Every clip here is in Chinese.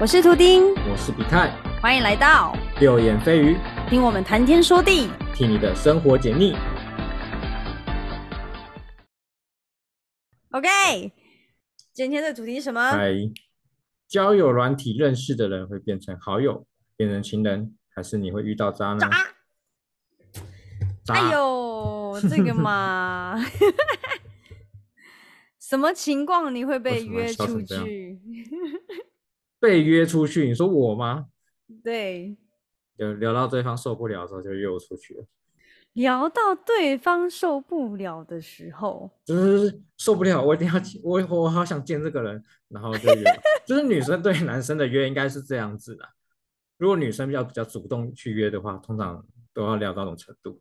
我是图丁，我是比泰，欢迎来到六言蜚语，听我们谈天说地。替你的生活解腻。OK，今天的主题是什么？在交友软体认识的人会变成好友，变成情人，还是你会遇到渣男？渣！渣哎呦，这个嘛，什么情况你会被约出去？被约出去，你说我吗？对，有聊到对方受不了的时候，就约我出去了，聊到对方受不了的时候，就是受不了，我一定要我我好想见这个人，然后就约。就是女生对男生的约应该是这样子的，如果女生比较比较主动去约的话，通常都要聊到那种程度。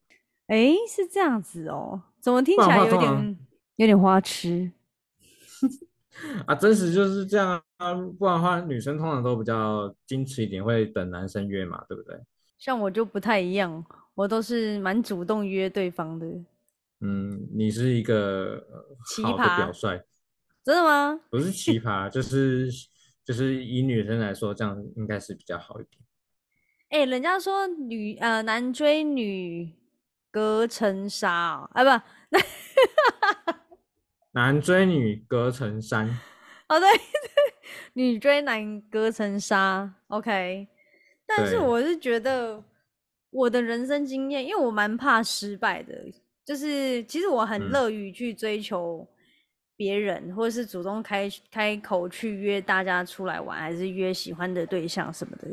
哎，是这样子哦，怎么听起来有点有点花痴？啊，真实就是这样啊，不然的话，女生通常都比较矜持一点，会等男生约嘛，对不对？像我就不太一样，我都是蛮主动约对方的。嗯，你是一个呃奇葩表率，真的吗？不是奇葩，就是就是以女生来说，这样应该是比较好一点。哎、人家说女呃男追女隔层纱哦，啊不，男追女隔层山，哦 对，女追男隔层纱，OK。但是我是觉得我的人生经验，因为我蛮怕失败的，就是其实我很嗯乐于去追求别人，或者是主动开开口去约大家出来玩，还是约喜欢的对象什么的。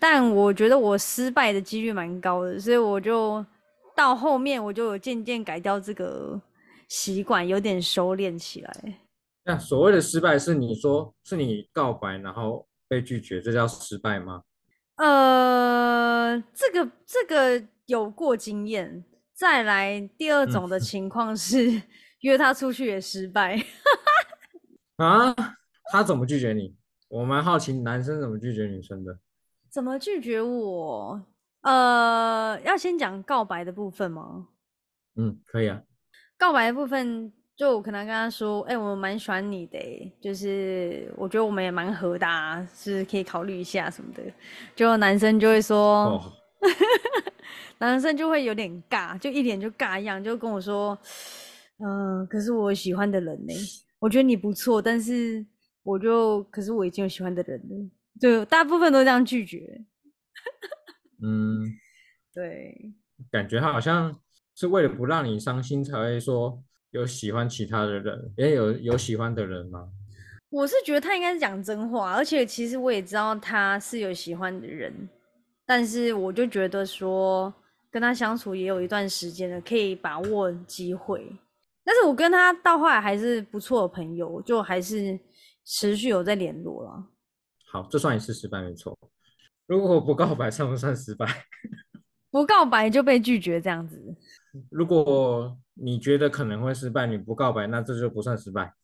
但我觉得我失败的几率蛮高的，所以我就到后面我就有渐渐改掉这个习惯，有点收敛起来。那所谓的失败是你说是你告白然后被拒绝，这叫失败吗？呃，这个这个有过经验。再来第二嗯种的情况是、约他出去也失败。啊，他怎么拒绝你？我蛮好奇男生怎么拒绝女生的。怎么拒绝我？呃，要先讲告白的部分吗？嗯，可以啊。告白的部分，就我可能跟他说，哎、我蛮喜欢你的欸，就是我觉得我们也蛮合的、啊，是可以考虑一下什么的。就男生就会说，哦，男生就会有点尬，就一脸就尬样，就跟我说，嗯、可是我喜欢的人呢，我觉得你不错，但是我就，可是我已经有喜欢的人了，就大部分都这样拒绝。嗯，对，感觉他好像是为了不让你伤心才会说有喜欢其他的人，也有有喜欢的人吗？我是觉得他应该是讲真话，而且其实我也知道他是有喜欢的人，但是我就觉得说跟他相处也有一段时间了，可以把握机会。但是我跟他到后来还是不错的朋友，就还是持续有在联络了。好，这算一次失败没错。如果我不告白，算不算失败？不告白就被拒绝这样子，如果你觉得可能会失败，你不告白，那这就不算失败。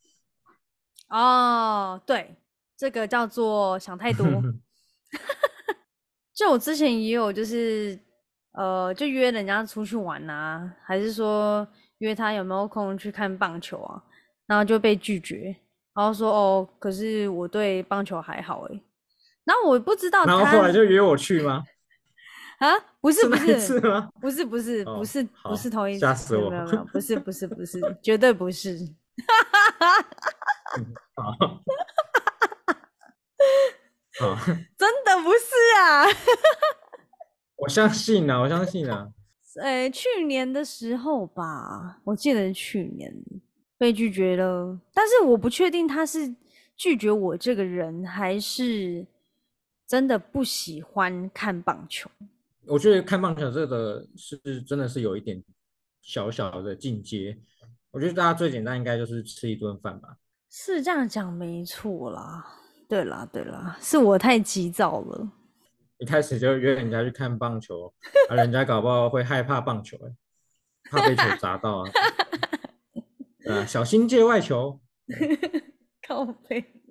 哦，对，这个叫做想太多。就我之前也有，就是呃，就约人家出去玩啊，还是说约他有没有空去看棒球啊，然后就被拒绝，然后说哦，可是我对棒球还好诶。然后我不知道然后他后来就约我去吗？啊，不是不是？不是不是哦不是不好是同一吓死我没有没有不是 不是不是绝对不是。真的不是啊！我相信啊，我相信啊。呃，去年的时候吧，我记得是去年被拒绝了，但是我不确定他是拒绝我这个人，还是真的不喜欢看棒球。我觉得看棒球这个是真的是有一点小小的进阶。我觉得大家最简单应该就是吃一顿饭吧。是这样讲没错啦，对啦对啦，是我太急躁了。一开始就约人家去看棒球，啊，人家搞不好会害怕棒球、欸，怕被球砸到啊，小心界外球。靠背，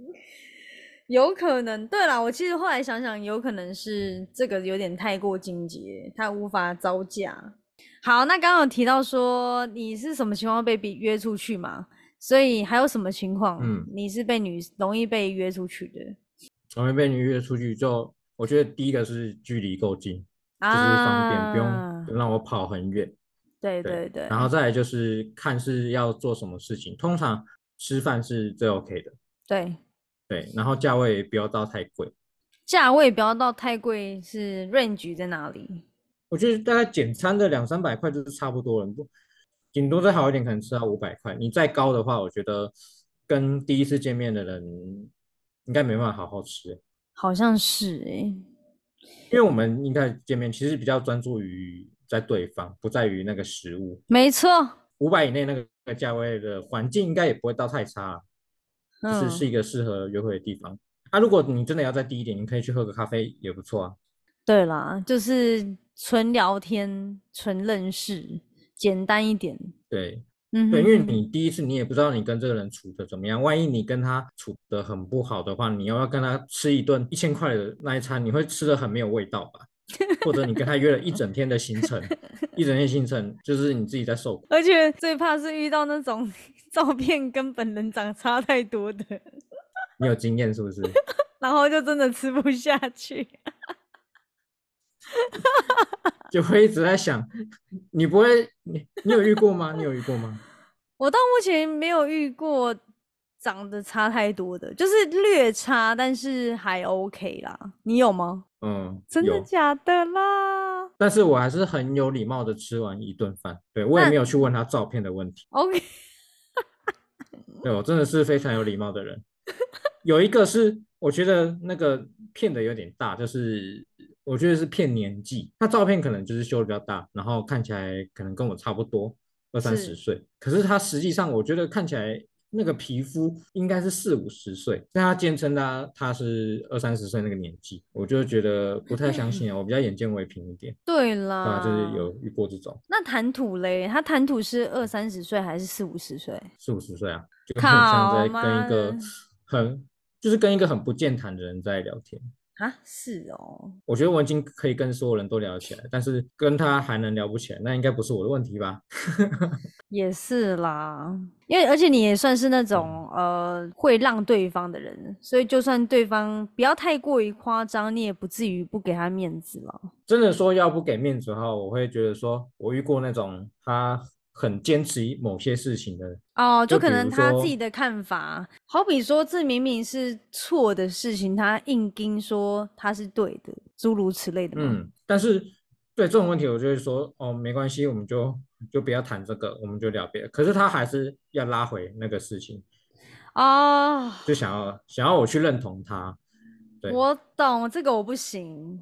有可能。对啦，我其实后来想想，有可能是这个有点太过境界，他无法招架。好，那刚刚有提到说你是什么情况被逼约出去嘛？所以还有什么情况？嗯你是被女容易被约出去的？容易被女约出去就，我觉得第一个是距离够近，就是方便，不用让我跑很远。对对对对，然后再来就是看是要做什么事情，通常吃饭是最 OK 的，对对，然后价位也不要到太贵。价位不要到太贵，是 range 在哪里？我觉得大概简餐的两三百块就是差不多了，不，顶多再好一点，可能吃到五百块。你再高的话，我觉得跟第一次见面的人应该没办法好好吃欸，好像是哎、因为我们应该见面其实比较专注于在对方，不在于那个食物。没错，五百以内那个价位的环境应该也不会到太差，就是嗯，是一个适合约会的地方。啊，如果你真的要再低一点，你可以去喝个咖啡也不错啊。对啦，就是纯聊天、纯认识，简单一点。对，嗯对，因为你第一次你也不知道你跟这个人处的怎么样，万一你跟他处的很不好的话，你又要跟他吃一顿一千块的那一餐，你会吃的很没有味道吧？或者你跟他约了一整天的行程，一整天行程就是你自己在受苦。而且最怕是遇到那种照片跟本人长差太多的，你有经验是不是？然后就真的吃不下去。就会一直在想，你不会，你你有遇过吗？你有遇过吗？我到目前没有遇过长得差太多的，就是略差，但是还 OK 啦。你有吗？嗯，真的，假的啦但是我还是很有礼貌的吃完一顿饭，对我也那没有去问他照片的问题，？OK，对我真的是非常有礼貌的人。有一个是我觉得那个骗的有点大，就是我觉得是骗年纪，他照片可能就是修的比较大，然后看起来可能跟我差不多，二三十岁，可是他实际上我觉得看起来那个皮肤应该是四五十岁，但他坚称他他是二三十岁那个年纪，我就觉得不太相信啊，我比较眼见为凭一点，对对啦，吧？就是有遇过这种那谈吐嘞，他谈吐是二三十岁还是四五十岁？四五十岁啊，就很像在跟一个很就是跟一个很不健谈的人在聊天。啊，是哦，我觉得我已经可以跟所有人都聊得起来，但是跟他还能聊不起来，那应该不是我的问题吧？也是啦，因为而且你也算是那种呃会让对方的人，所以就算对方不要太过于夸张，你也不至于不给他面子了。真的说要不给面子的话，我会觉得说，我遇过那种他很坚持某些事情的，哦，就可能他自己的看法，好比说这明明是错的事情，他硬盯说他是对的，诸如此类的。嗯，但是对这种问题，我就会说，哦，没关系，我们就就不要谈这个，我们就聊别的。可是他还是要拉回那个事情，哦、就想要想要我去认同他，对。我懂这个我不行，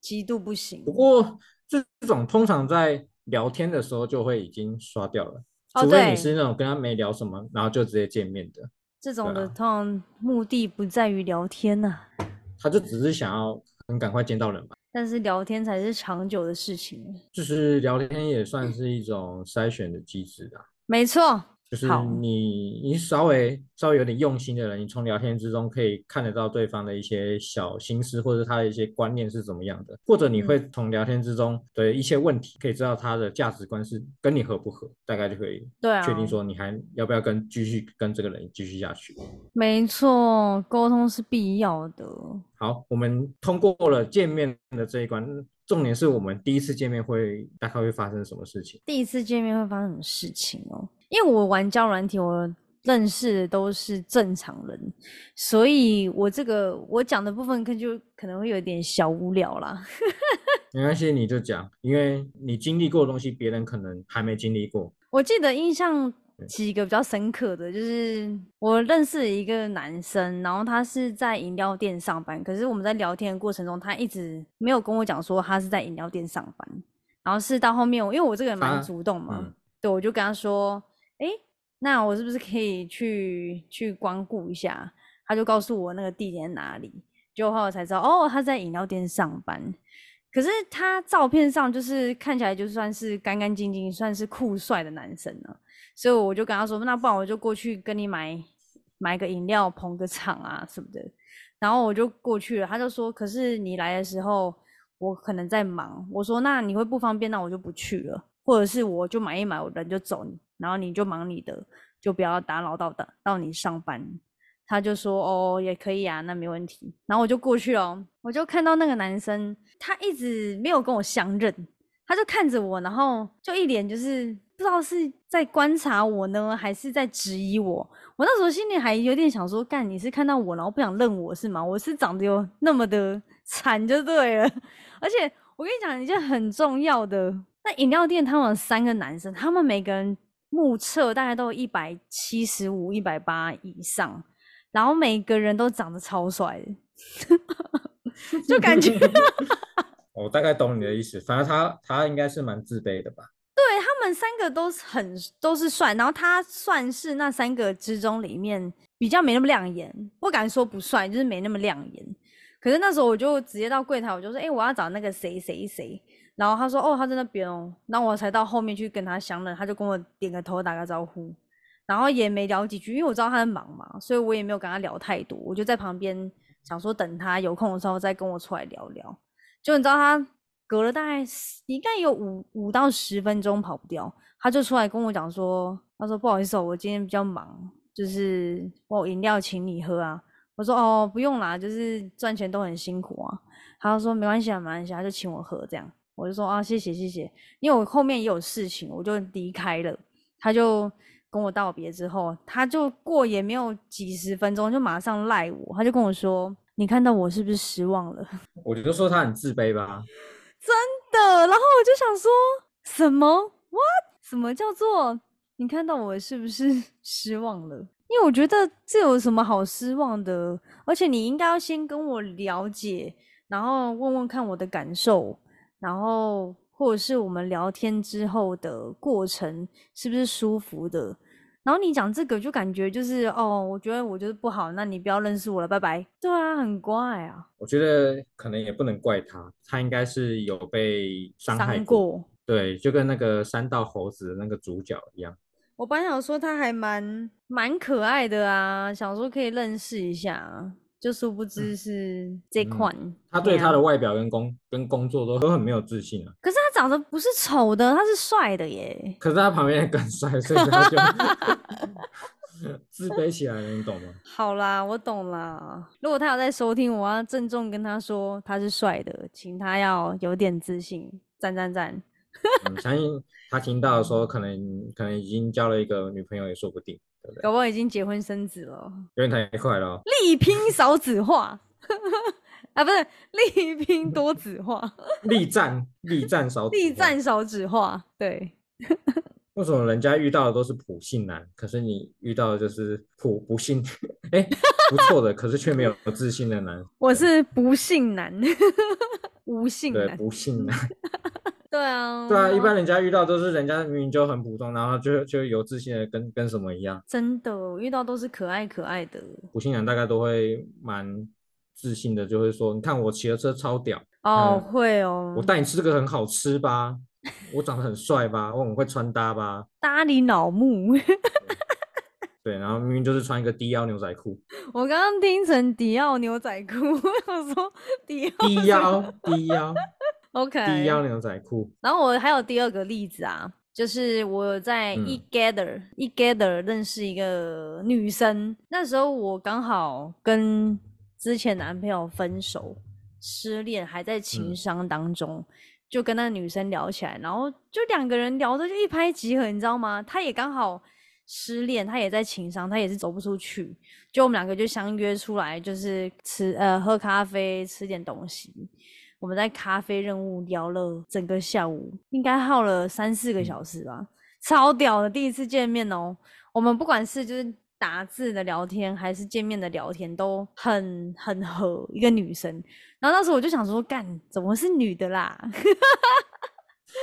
极度不行。不过这种通常在聊天的时候就会已经刷掉了，哦除非你是那种跟他没聊什么，然后就直接见面的，这种的通常目的不在于聊天呐、他就只是想要很赶快见到人吧。但是聊天才是长久的事情。就是聊天也算是一种筛选的机制啊，没错，就是你你稍微稍微有点用心的人，你从聊天之中可以看得到对方的一些小心思，或者他的一些观念是怎么样的，或者你会嗯从聊天之中的一些问题，可以知道他的价值观是跟你合不合，大概就可以确定说你还要不要跟继续跟这个人继续下去。没错，沟通是必要的。好，我们通过了见面的这一关，重点是我们第一次见面会大概会发生什么事情。第一次见面会发生什么事情哦？因为我玩交友软体，我认识的都是正常人，所以我这个我讲的部分可就可能会有点小无聊啦。没关系，你就讲，因为你经历过的东西，别人可能还没经历过。我记得印象几个比较深刻的，就是我认识了一个男生，然后他是在饮料店上班，可是我们在聊天的过程中，他一直没有跟我讲说他是在饮料店上班，然后是到后面，因为我这个人蛮主动嘛，嗯对，我就跟他说，诶，那我是不是可以去去光顾一下？他就告诉我那个地点在哪里，结果后来才知道，哦，他在饮料店上班。可是他照片上就是看起来就算是干干净净，算是酷帅的男生了，所以我就跟他说，那不然我就过去跟你买买个饮料捧个场啊什么的。然后我就过去了，他就说，可是你来的时候我可能在忙。我说那你会不方便，那我就不去了，或者是我就买一买，我人就走，然后你就忙你的，就不要打扰到到到你上班。他就说哦也可以啊，那没问题。然后我就过去了，我就看到那个男生，他一直没有跟我相认，他就看着我，然后就一脸就是不知道是在观察我呢，还是在质疑我。我那时候心里还有点想说，干你是看到我然后不想认我是吗？我是长得有那么的惨就对了。而且我跟你讲一件很重要的，那饮料店他们三个男生，他们每个人目测大概都一百七十五、一百八以上。然后每个人都长得超帅的，就感觉 我大概懂你的意思。反正他他应该是蛮自卑的吧？对他们三个都是很都是帅，然后他算是那三个之中里面比较没那么亮眼，不敢说不帅，就是没那么亮眼。可是那时候我就直接到柜台，我就说：“哎，我要找那个谁谁谁。”然后他说：“哦，他在那边哦。”然后我才到后面去跟他相认，他就跟我点个头，打个招呼。然后也没聊几句，因为我知道他在忙嘛，所以我也没有跟他聊太多。我就在旁边想说，等他有空的时候再跟我出来聊聊。就你知道，他隔了大概应该有五五到十分钟跑不掉，他就出来跟我讲说：“他说不好意思，我今天比较忙，就是我饮料请你喝啊。”我说：“哦，不用啦，就是赚钱都很辛苦啊。”他说：“没关系啊，没关系，他就请我喝这样。”我就说：“啊，谢谢谢谢。”因为我后面也有事情，我就离开了。他就。跟我道别之后，他就过也没有几十分钟，就马上赖我，他就跟我说：“你看到我是不是失望了？”我就说他很自卑吧，真的。然后我就想说什么？What？什么叫做你看到我是不是 失望了？因为我觉得这有什么好失望的？而且你应该要先跟我了解，然后问问看我的感受，然后或者是我们聊天之后的过程是不是舒服的？然后你讲这个就感觉就是哦，我觉得我就是不好，那你不要认识我了，拜拜。对啊，很怪啊。我觉得可能也不能怪他，他应该是有被伤害过。对，就跟那个三道猴子的那个主角一样。我本来想说他还蛮蛮可爱的啊，想说可以认识一下。就殊不知是这款，他对他的外表跟工跟工作都都很没有自信啊。可是他长得不是丑的，他是帅的耶。可是他旁边更帅，所以他就 自卑起来了，你懂吗？好啦，我懂啦。如果他有在收听，我要郑重跟他说他是帅的，请他要有点自信，赞赞赞。相信他听到的时候，可能可能已经交了一个女朋友也说不定。搞不好已经结婚生子了，有点太快了。力拼少子化啊，不是 力拼多子化，力战力战少力战少子化。对，为什么人家遇到的都是普信男，可是你遇到的就是普不信？哎，不错的，可是却没有自信的男。我 是不信男，无性男，不幸男。对啊，对啊，一般人家遇到都是人家明明就很普通，然后就就有自信的跟跟什么一样。真的，遇到都是可爱可爱的。普信男大概都会蛮自信的，就会说：“你看我骑的车超屌哦，会哦，我带你吃这个很好吃吧？我长得很帅吧？我很会穿搭吧？搭你脑目。对，然后明明就是穿一个低腰牛仔裤。我刚刚听成迪奥牛仔裤，我说迪低腰低腰。OK，低腰牛仔裤。然后我还有第二个例子啊，就是我在 E Gather E Gather 认识一个女生，那时候我刚好跟之前男朋友分手，失恋还在情伤当中，就跟那女生聊起来，然后就两个人聊的就一拍即合，你知道吗？他也刚好失恋，他也在情伤，他也是走不出去，就我们两个就相约出来，就是吃呃喝咖啡，吃点东西。我们在咖啡任务聊了整个下午，应该耗了三四个小时吧，超屌的！第一次见面哦，我们不管是就是打字的聊天，还是见面的聊天，都很很合。一个女生，然后那时候我就想说，干，怎么是女的啦？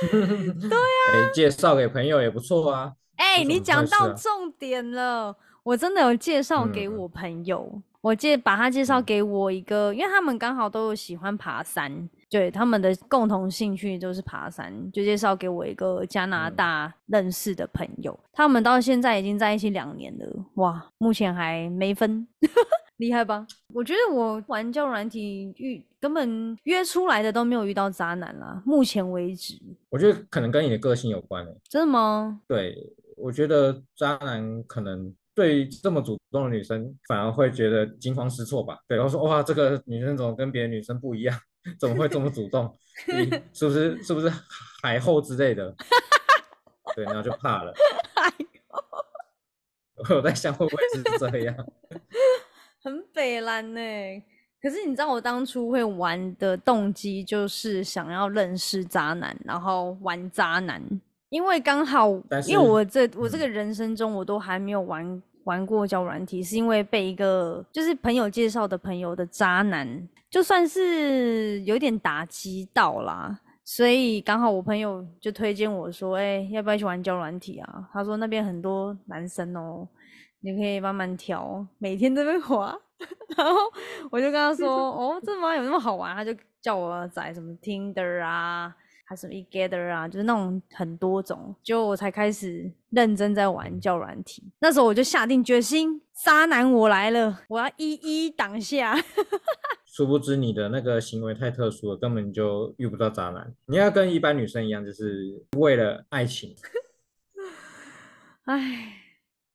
对啊，介绍给朋友也不错啊。哎，你讲到重点了，我真的有介绍给我朋友。我介把他介绍给我一个，因为他们刚好都有喜欢爬山，对他们的共同兴趣都是爬山，就介绍给我一个加拿大认识的朋友。他们到现在已经在一起两年了，哇，目前还没分，厉害吧？我觉得我玩交软体遇根本约出来的都没有遇到渣男啦，目前为止。我觉得可能跟你的个性有关诶。真的吗？对，我觉得渣男可能。对这么主动的女生，反而会觉得惊慌失措吧？对，然后说哇，这个女生怎么跟别的女生不一样？怎么会这么主动？你 是不是是不是海后之类的？对，然后就怕了。我在想会不会是这样？很北蓝呢。可是你知道我当初会玩的动机就是想要认识渣男，然后玩渣男，因为刚好，因为我这我这个人生中我都还没有玩玩过交软体，是因为被一个就是朋友介绍的朋友的渣男，就算是有点打击到啦，所以刚好我朋友就推荐我说，哎，要不要去玩交软体啊？他说那边很多男生哦，你可以慢慢挑，每天这边滑。然后我就跟他说：“哦，这妈？有那么好玩？”他就叫我载什么 Tinder 啊，还是 eGather 啊，就是那种很多种。就我才开始认真在玩叫软体。那时候我就下定决心，渣男我来了，我要一一挡下。殊不知你的那个行为太特殊了，根本就遇不到渣男。你要跟一般女生一样，就是为了爱情。哎，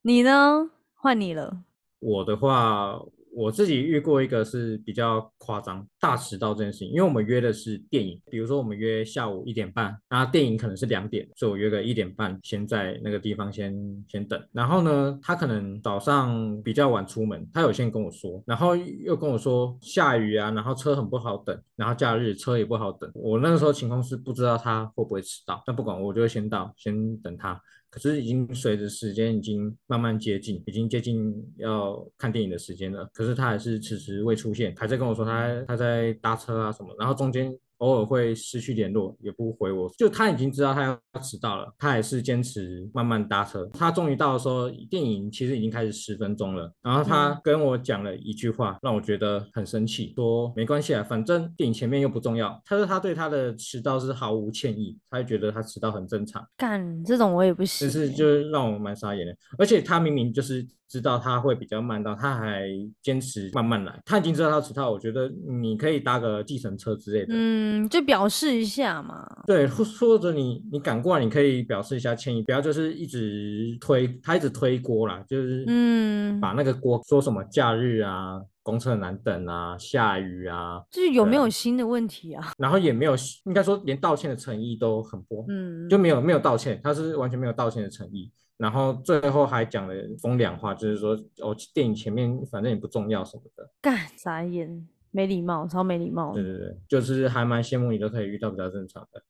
你呢？换你了。我的话。我自己遇过一个是比较夸张，大迟到这件事情，因为我们约的是电影，比如说我们约下午一点半，然后电影可能是两点，所以我约个一点半，先在那个地方先先等。然后呢，他可能早上比较晚出门，他有先跟我说，然后又跟我说下雨啊，然后车很不好等，然后假日车也不好等。我那个时候情况是不知道他会不会迟到，但不管我就会先到，先等他。可是已经随着时间已经慢慢接近，已经接近要看电影的时间了。可是他还是迟迟未出现，还在跟我说他他在搭车啊什么，然后中间。偶尔会失去联络，也不回我。就他已经知道他要迟到了，他还是坚持慢慢搭车。他终于到的时候，电影其实已经开始十分钟了。然后他跟我讲了一句话，让我觉得很生气，说没关系啊，反正电影前面又不重要。他说他对他的迟到是毫无歉意，他就觉得他迟到很正常。干这种我也不行，就是就是让我蛮傻眼的。而且他明明就是。知道他会比较慢到，他还坚持慢慢来。他已经知道他迟到，我觉得你可以搭个计程车之类的，嗯，就表示一下嘛。对，或者你你赶过来，你可以表示一下歉意，不要就是一直推，他一直推锅啦，就是嗯，把那个锅说什么假日啊，公车难等啊，下雨啊，就是有没有新的问题啊？然后也没有，应该说连道歉的诚意都很薄，嗯，就没有没有道歉，他是完全没有道歉的诚意。然后最后还讲了风凉话，就是说哦，电影前面反正也不重要什么的。干傻眼，没礼貌，超没礼貌。对对对，就是还蛮羡慕你都可以遇到比较正常的。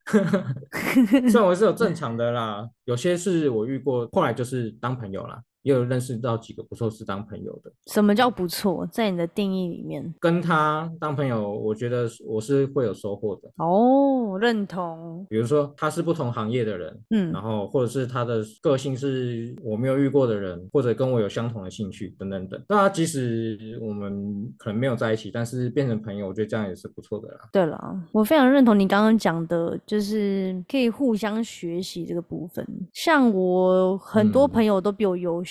虽然我是有正常的啦，有些是我遇过，后来就是当朋友啦。也有认识到几个不错是当朋友的。什么叫不错？在你的定义里面，跟他当朋友，我觉得我是会有收获的。哦，认同。比如说他是不同行业的人，嗯，然后或者是他的个性是我没有遇过的人，或者跟我有相同的兴趣等等等。那即使我们可能没有在一起，但是变成朋友，我觉得这样也是不错的啦。对了，我非常认同你刚刚讲的，就是可以互相学习这个部分。像我很多朋友都比我优秀。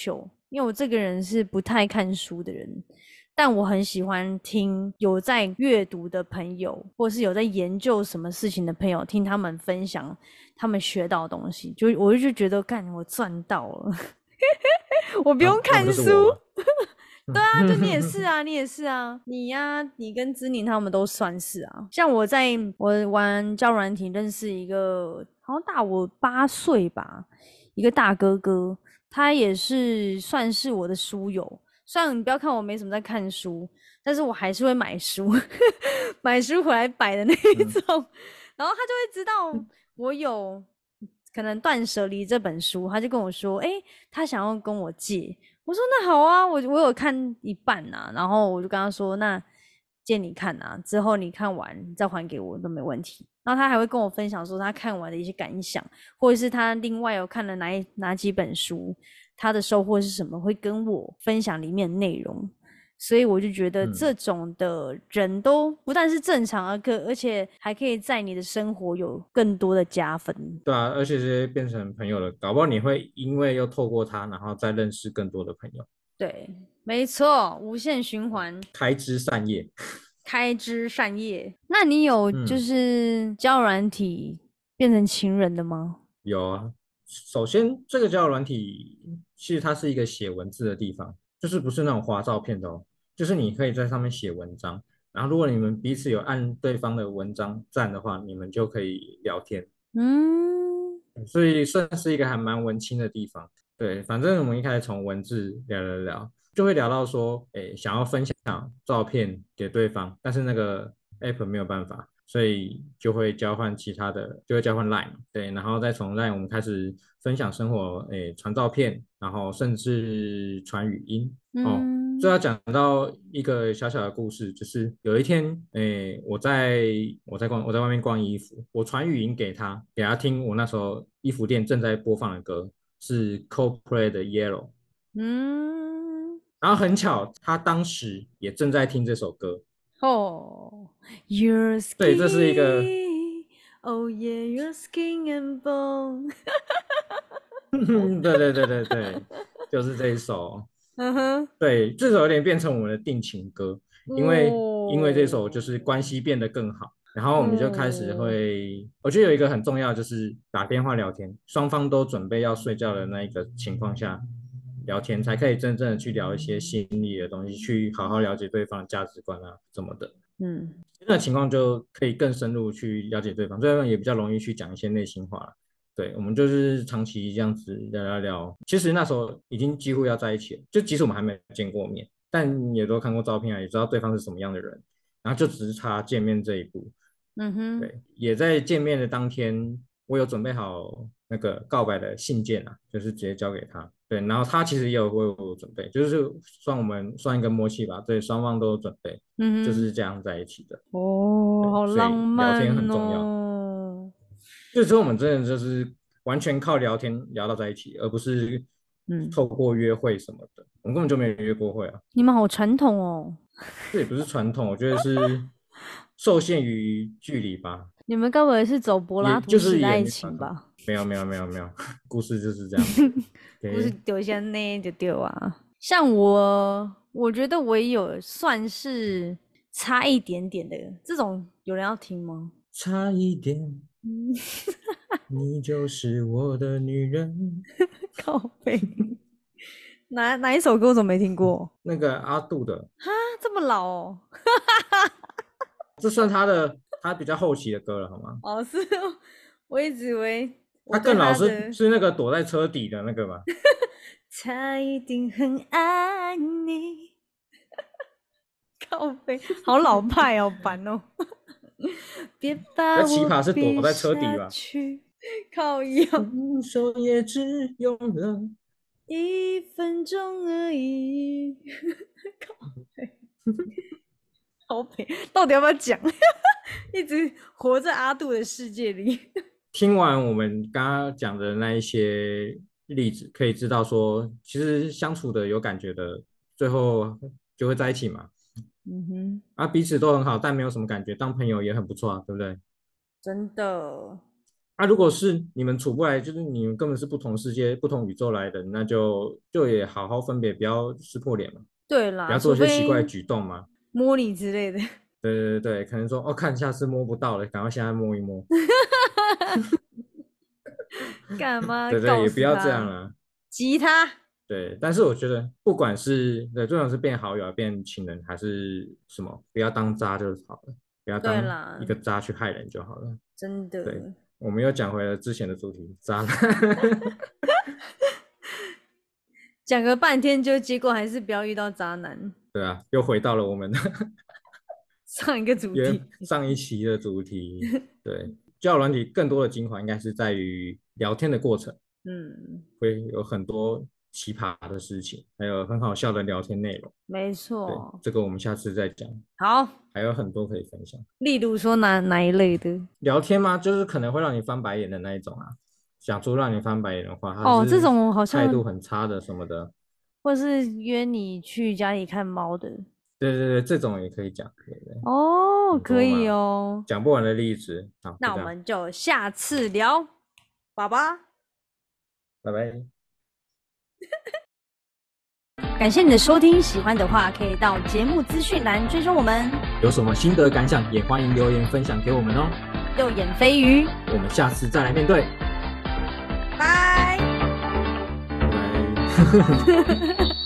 因为我这个人是不太看书的人，但我很喜欢听有在阅读的朋友，或是有在研究什么事情的朋友，听他们分享他们学到的东西，就我就觉得，干我赚到了，我不用看书。对啊，就你也是 啊，你也是啊，你呀，你跟知宁他们都算是啊。像我在我玩教软体认识一个，好像大我八岁吧，一个大哥哥。他也是算是我的书友，虽然你不要看我没什么在看书，但是我还是会买书，买书回来摆的那一种。然后他就会知道我有可能断舍离这本书，他就跟我说：“哎，他想要跟我借。”我说：“那好啊，我我有看一半呐。”然后我就跟他说：“那借你看啊，之后你看完再还给我都没问题。”然后他还会跟我分享说他看完的一些感想，或者是他另外有看了哪哪几本书，他的收获是什么，会跟我分享里面的内容。所以我就觉得这种的人都不但是正常，而可而且还可以在你的生活有更多的加分。对啊，而且这些变成朋友了，搞不好你会因为又透过他，然后再认识更多的朋友。对，没错，无限循环，开枝散叶。开枝散叶，那你有就是交软体变成情人的吗？有啊，首先这个交友软体其实它是一个写文字的地方，就是不是那种花照片的哦，就是你可以在上面写文章，然后如果你们彼此有按对方的文章赞的话，你们就可以聊天。嗯，所以算是一个还蛮文青的地方。对，反正我们一开始从文字聊聊聊，就会聊到说，诶，想要分享照片给对方，但是那个 app 没有办法，所以就会交换其他的，就会交换 line，对，然后再从 line 我们开始分享生活，诶，传照片，然后甚至传语音。哦，这要讲到一个小小的故事，就是有一天，诶，我在我在逛我在外面逛衣服，我传语音给他，给他听，我那时候衣服店正在播放的歌。是 Coldplay 的 Yellow，嗯，然后很巧，他当时也正在听这首歌。哦，Your skin，对，这是一个，Oh yeah，Your skin and bone，对对对对对，就是这一首。嗯哼，对，这首有点变成我们的定情歌，因为因为这首就是关系变得更好。然后我们就开始会，我觉得有一个很重要，就是打电话聊天，双方都准备要睡觉的那一个情况下聊天，才可以真正的去聊一些心理的东西，去好好了解对方的价值观啊什么的。嗯，这个情况就可以更深入去了解对方，这样也比较容易去讲一些内心话。对，我们就是长期这样子聊聊聊，其实那时候已经几乎要在一起了，就即使我们还没见过面，但也都看过照片啊，也知道对方是什么样的人，然后就只是差见面这一步。嗯哼，对，也在见面的当天，我有准备好那个告白的信件啊，就是直接交给他。对，然后他其实也有为我准备，就是算我们算一个默契吧。对，双方都有准备，嗯，就是这样在一起的。哦，好浪漫哦。聊天很重要。就时候我们真的就是完全靠聊天聊到在一起，而不是嗯透过约会什么的。我们根本就没有约过会啊。你们好传统哦。这也不是传统，我觉得是。受限于距离吧，你们该不会是走柏拉图式爱情吧？没有没有没有没有，故事就是这样，故事丢下那就丢啊。像我，我觉得我也有算是差一点点的这种，有人要听吗？差一点，你就是我的女人。靠背，哪哪一首歌我怎么没听过？那个阿杜的。哈，这么老哦。这算他的，他比较后期的歌了，好吗？哦，是，我一直以为他更老是是那个躲在车底的那个吧？他一定很爱你，靠背，好老派哦，烦哦。别把奇葩是躲在车底吧？靠腰，手也只用了一分钟而已，靠背。好背，到底要不要讲？一直活在阿杜的世界里。听完我们刚刚讲的那一些例子，可以知道说，其实相处的有感觉的，最后就会在一起嘛。嗯哼，啊，彼此都很好，但没有什么感觉，当朋友也很不错啊，对不对？真的。啊，如果是你们处不来，就是你们根本是不同世界、不同宇宙来的，那就就也好好分别，不要撕破脸嘛。对啦，不要做一些奇怪的举动嘛。摸你之类的，对对对可能说哦，看下次摸不到了，赶快现在摸一摸。干嘛？对对，也不要这样了。吉他。对，但是我觉得，不管是对，重要是变好友、变情人，还是什么，不要当渣就好了，不要当一个渣去害人就好了。真的。对，我们又讲回了之前的主题，渣男。讲个半天，就结果还是不要遇到渣男。对啊，又回到了我们的上一个主题，上一期的主题。对，交友软体更多的精华应该是在于聊天的过程，嗯，会有很多奇葩的事情，还有很好笑的聊天内容。没错，这个我们下次再讲。好，还有很多可以分享。例如说哪哪一类的聊天吗？就是可能会让你翻白眼的那一种啊，讲出让你翻白眼的话。哦，这种好像态度很差的什么的。或是约你去家里看猫的，对对对，这种也可以讲，可以哦，可以哦，讲不完的例子。好，那我们就下次聊，宝宝，拜拜。感谢你的收听，喜欢的话可以到节目资讯栏追踪我们。有什么心得感想，也欢迎留言分享给我们哦。右眼飞鱼，我们下次再来面对，拜。